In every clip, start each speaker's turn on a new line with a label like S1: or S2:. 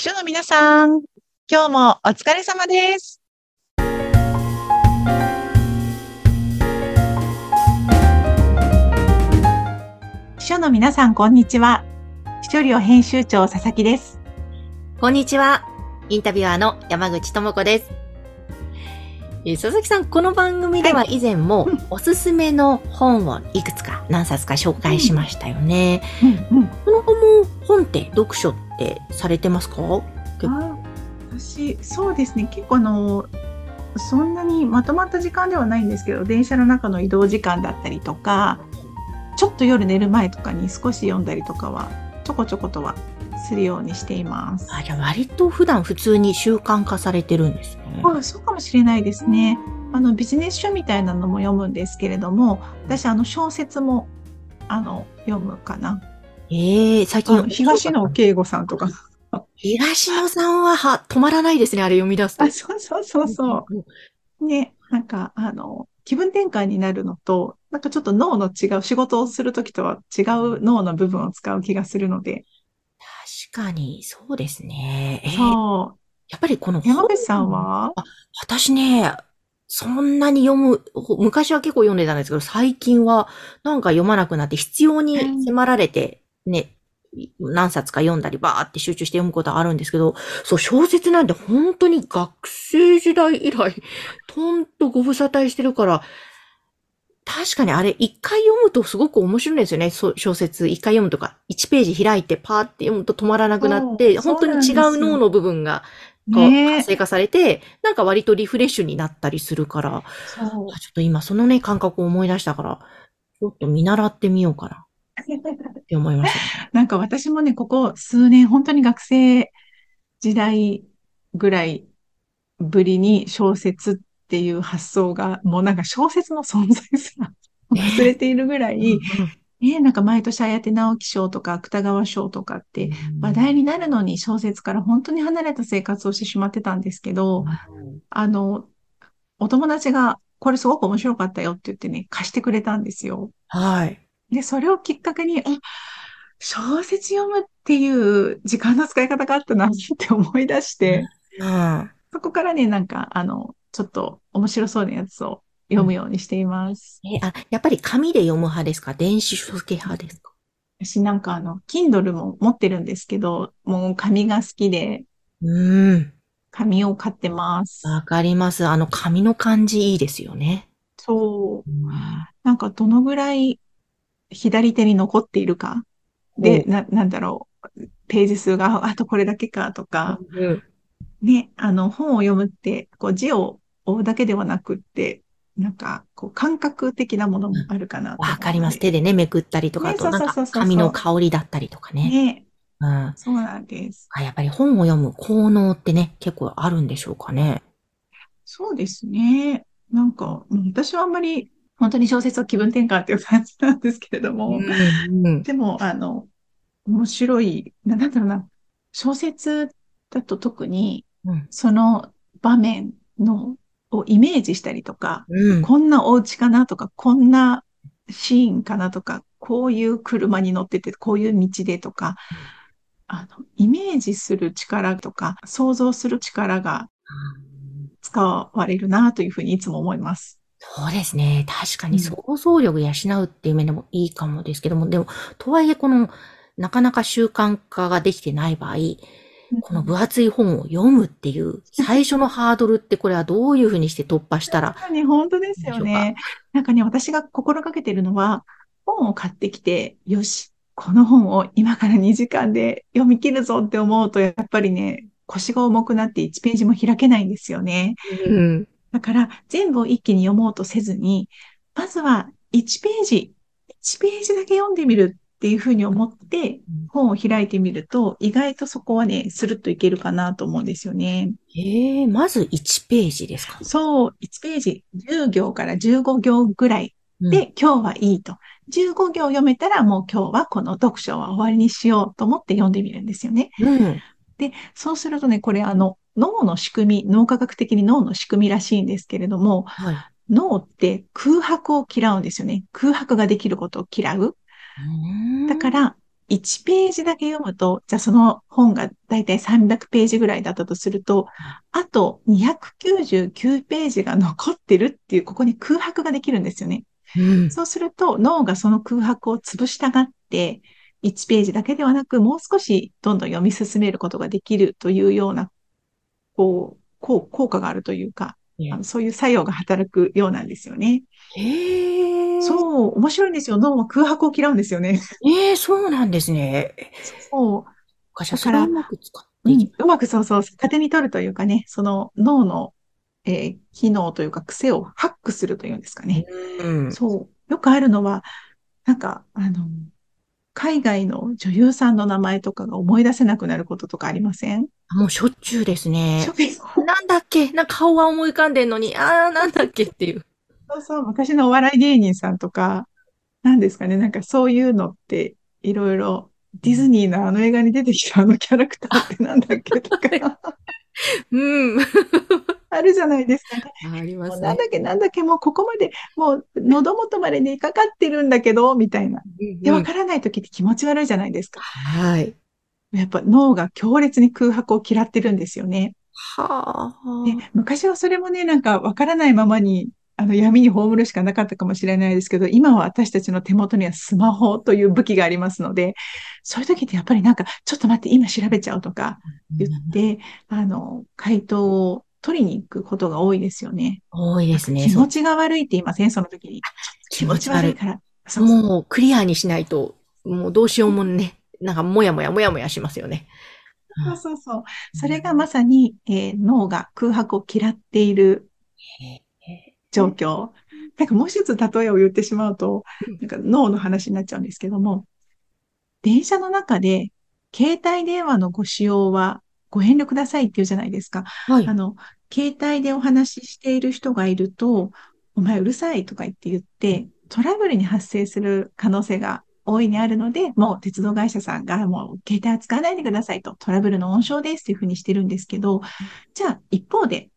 S1: 秘書の皆さん、今日もお疲れ様です。秘書の皆さん、こんにちは。秘書寮編集長、佐々木です。
S2: こんにちは。インタビュアーの山口智子です。えー佐々木さん、この番組では以前も
S1: うん
S2: おすすめの本をいくつか何冊か紹介しましたよね。
S1: うんうん。
S2: この後も本って読書ってされてますか？
S1: あ私、そうですね。結構あの、そんなにまとまった時間ではないんですけど、電車の中の移動時間だったりとか、ちょっと夜寝る前とかに少し読んだりとかは、ちょこちょことはするようにしています。
S2: あじゃあ割と普段普通に習慣化されてるんですね。
S1: あそうかもしれないですね。あのビジネス書みたいなのも読むんですけれども、私あの小説もあの読むかな。
S2: ええ最
S1: あ
S2: 近
S1: の東野圭吾さんとか。
S2: 東野さんはは止まらないですね、あれ読み出すと。
S1: あ、そうそうそうそう。ね、なんかあの気分転換になるのと、なんかちょっと脳の違う仕事をするときとは違う脳の部分を使う気がするので、
S2: 確かに、そうですね。えー
S1: そう。
S2: やっぱりこの
S1: 山口さんは？
S2: 私ね、そんなに読む、ほ昔は結構読んでたんですけど、最近はなんか読まなくなって必要に迫られて、ね、何冊か読んだりバーって集中して読むことあるんですけど、そう、小説なんて本当に学生時代以来、とんとご無沙汰してるから、確かにあれ一回読むとすごく面白いんですよね。小説。一回読むとか、1ページ開いてパーって読むと止まらなくなって、本当に違
S1: そう
S2: 脳の部分がこう
S1: ね
S2: 活性化されて、なんか割とリフレッシュになったりするから、ちょっと今そのね、感覚を思い出したから、ちょっと見習ってみようかなって思いましたね。
S1: なんか私もね、ここ数年、本当に学生時代ぐらいぶりに小説っていう発想が、もうなんか小説の存在すら 忘れているぐらい、ね、なんか毎年綾手直木賞とか芥川賞とかって話題になるのに小説から本当に離れた生活をしてしまってたんですけど、あの、お友達がこれすごく面白かったよって言ってね、貸してくれたんですよ。
S2: はい。
S1: で、それをきっかけに、あ、小説読むっていう時間の使い方があったなって思い出して、
S2: うん。
S1: そこからね、なんか、あの、ちょっと面白そうなやつを読むようにしています。
S2: え、あ、やっぱり紙で読む派ですか？電子書籍派ですか？
S1: 私なんかあの、Kindle も持ってるんですけど、もう紙が好きで、
S2: うん。
S1: 紙を買ってます。
S2: わかります。あの紙の感じいいですよね。
S1: そう。なんかどのぐらい左手に残っているか。で、な、なんだろう。ページ数が あとこれだけかとか、
S2: うん
S1: ね、あの、本を読むって、こう字を追うだけではなくって、なんか、こう、感覚的なものもあるかな
S2: わかります。手でね、めくったりとか、
S1: ね
S2: あとなんか
S1: そうそうそうそう
S2: 紙の香りだったりとかね。
S1: ね、
S2: うん。
S1: そうなんです。
S2: あやっぱり本を読む効能ってね、結構あるんでしょうかね。
S1: そうですね。なんか、うん私はあんまり、本当に小説は気分転換っていう感じなんですけれども、
S2: うん。
S1: でも、あの、面白い、ななんだろうな、小説だと特に、
S2: うん。
S1: その場面の、をイメージしたりとか、
S2: うん。
S1: こんなお家かなとか、こんなシーンかなとか、こういう車に乗ってて、こういう道でとか、あの、イメージする力とか、想像する力が使われるなというふうにいつも思います。
S2: そうですね。確かに
S1: うん
S2: 想像力養うっていう面でもいいかもですけども、でも、とはいえこの、なかなか習慣化ができてない場合、この分厚い本を読むっていう最初のハードルってこれはどういうふうにして突破したら、
S1: ね、本当ですよ
S2: でしょう
S1: ね。なんかね、私が心がけてるのは、本を買ってきて、よし、この本を今から2時間で読み切るぞって思うと、やっぱりね、腰が重くなって1ページも開けないんですよね。
S2: うん。
S1: だから、全部を一気に読もうとせずに、まずは1ページ、1ページだけ読んでみるっていうふうに思って、本を開いてみると、意外とそこはね、スルッといけるかなと思うんですよね。
S2: ええまず1ページですか？
S1: そう、1ページ、10行から15行ぐらい
S2: うん、
S1: で、今日はいいと。15行読めたらもう今日はこの読書は終わりにしようと思って読んでみるんですよね。
S2: うん。
S1: で、そうするとね、これあの、脳の仕組み、脳科学的に脳の仕組みらしいんですけれども、
S2: はい。
S1: 脳って空白を嫌うんですよね。空白ができることを嫌う。だから、1ページだけ読むと、じゃあその本がだいたい300ページぐらいだったとすると、あと299ページが残ってるっていう、ここに空白ができるんですよね。
S2: うん。
S1: そうすると脳がその空白を潰したがって、1ページだけではなく、もう少しどんどん読み進めることができるというような、こう、こう効果があるというか、あのそういう作用が働くようなんですよね。
S2: へえ。
S1: そう、面白いんですよ。脳は空白を嫌うんですよね。
S2: ええそうなんですね。
S1: そう。だから
S2: うまく使って
S1: うんうまくそうそう、糧に取るというかね、その脳の、えー機能というか癖をハックするというんですかね。
S2: うん。
S1: そう。よくあるのは、なんか、あの、海外の女優さんの名前とかが思い出せなくなることとかありません？
S2: もうしょっちゅうですね。なんだっけ？なんか顔は思い浮かんでんのに、あー、なんだっけっていう。
S1: そうそう、昔のお笑い芸人さんとか、なんですかね、なんかそういうのって、いろいろ、ディズニーのあの映画に出てきたあのキャラクターってなんだっけとか、
S2: うん。
S1: あるじゃないですかね。
S2: ありますね
S1: なん。だっけ、なんだっけ、もうここまで、もう喉元までにかかってるんだけど、みたいな。で、わからない時って気持ち悪いじゃないですか。
S2: はい。
S1: やっぱ脳が強烈に空白を嫌ってるんですよね。
S2: はあ。
S1: で、昔はそれもね、なんかわからないままに、あの闇に葬るしかなかったかもしれないですけど、今は私たちの手元にはスマホという武器がありますので、そういう時ってやっぱりなんか、ちょっと待って、今調べちゃうとか言って、あの、回答を取りに行くことが多いですよね。
S2: 多いですね。
S1: 気持ちが悪いって言いません？その時に。気持ち悪いから。そうそう
S2: もうクリアにしないと、もうどうしようもね、なんかもやもやもやもやしますよね。
S1: そうそうそう。それがまさに、えー脳が空白を嫌っている状況。なんかもう一つ例えを言ってしまうと、なんか脳の話になっちゃうんですけども、電車の中で携帯電話のご使用はご遠慮くださいって言うじゃないですか。
S2: はい
S1: あ。の、携帯でお話ししている人がいると、お前うるさいとか言って言って、トラブルに発生する可能性が大いにあるので、もう鉄道会社さんがもう携帯は使わないでくださいと、トラブルの温床ですっていうふうにしてるんですけど、じゃあ一方で、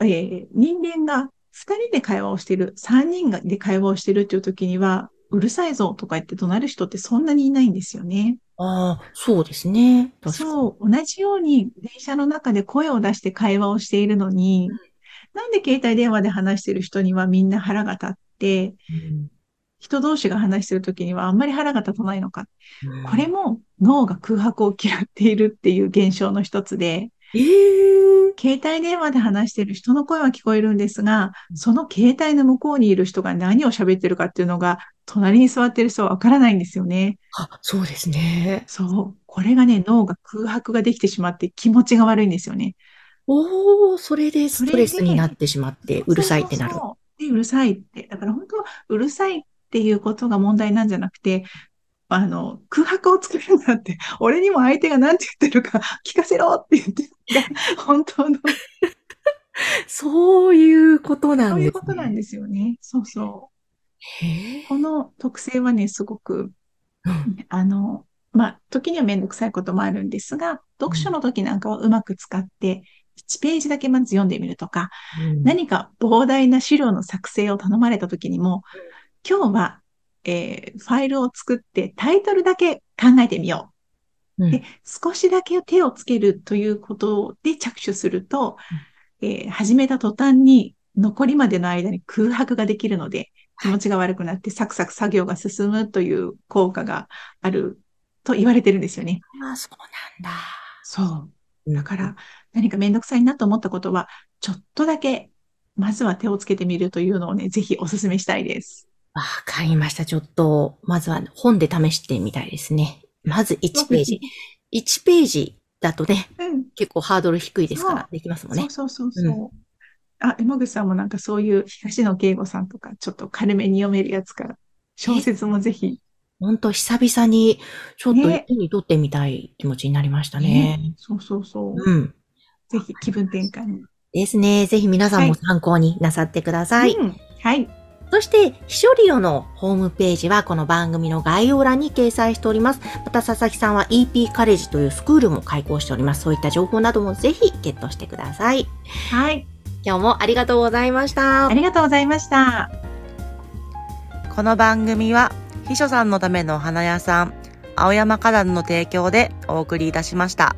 S1: えー人間が二人で会話をしている、三人がで会話をしているっていう時には、うるさいぞとか言って怒鳴る人ってそんなにいないんですよね。
S2: ああ、そうですね。確かに。
S1: そう、同じように電車の中で声を出して会話をしているのに、なんで携帯電話で話している人にはみんな腹が立って、
S2: うん
S1: 人同士が話している時にはあんまり腹が立たないのか。
S2: うん
S1: これも脳が空白を嫌っているっていう現象の一つで、
S2: ええ
S1: 携帯電話で話している人の声は聞こえるんですが、その携帯の向こうにいる人が何を喋ってるかっていうのが、隣に座っている人はわからないんですよね。
S2: あ、そうですね。
S1: そう。これがね、脳が空白ができてしまって気持ちが悪いんですよね。
S2: おお、それでストレスになってしまって、うるさいってなる
S1: そう。そうそうで、うるさいって。だから本当はうるさいっていうことが問題なんじゃなくて、あの、空白を作るんだって、俺にも相手が何て言ってるか聞かせろって言ってる 本当の、
S2: そういうことなんです、ね。
S1: そういうことなんですよね。そうそう。この特性はね、すごく、
S2: うん
S1: あの、まあ、時にはめんどくさいこともあるんですが、読書の時なんかはうまく使って、1ページだけまず読んでみるとか、
S2: うん
S1: 何か膨大な資料の作成を頼まれた時にも、今日は、えーファイルを作ってタイトルだけ考えてみよう。
S2: うん
S1: で、少しだけ手をつけるということで着手すると、えー始めた途端に残りまでの間に空白ができるので、気持ちが悪くなってサクサク作業が進むという効果があると言われてるんですよね。
S2: あ、そうなんだ。
S1: そう。だから、何かめんどくさいなと思ったことは、ちょっとだけ、まずは手をつけてみるというのをね、ぜひお勧めしたいです。
S2: わかりました。ちょっと、まずは本で試してみたいですね。まず1ページ。1ページだとね、
S1: うん。
S2: 結構ハードル低いですから、できますもんね
S1: そう。そうそうそう。あ、山口さんもなんかそういう東野圭吾さんとか、ちょっと軽めに読めるやつから、小説もぜひ。
S2: ほんと久々に、ちょっと
S1: ね
S2: 手に取ってみたい気持ちになりましたね。
S1: そうそうそう。
S2: うん。
S1: ぜひ気分転換に。
S2: ですね。ぜひ皆さんも
S1: はい
S2: 参考になさってください。
S1: うん。はい。
S2: そして、秘書リオのホームページはこの番組の概要欄に掲載しております。また、佐々木さんは EP カレッジというスクールも開講しております。そういった情報などもぜひゲットしてください。
S1: はい。
S2: 今日もありがとうございました
S1: あ。りがとうございました。
S3: この番組は秘書さんのためのお花屋さん青山花壇の提供でお送りいたしました。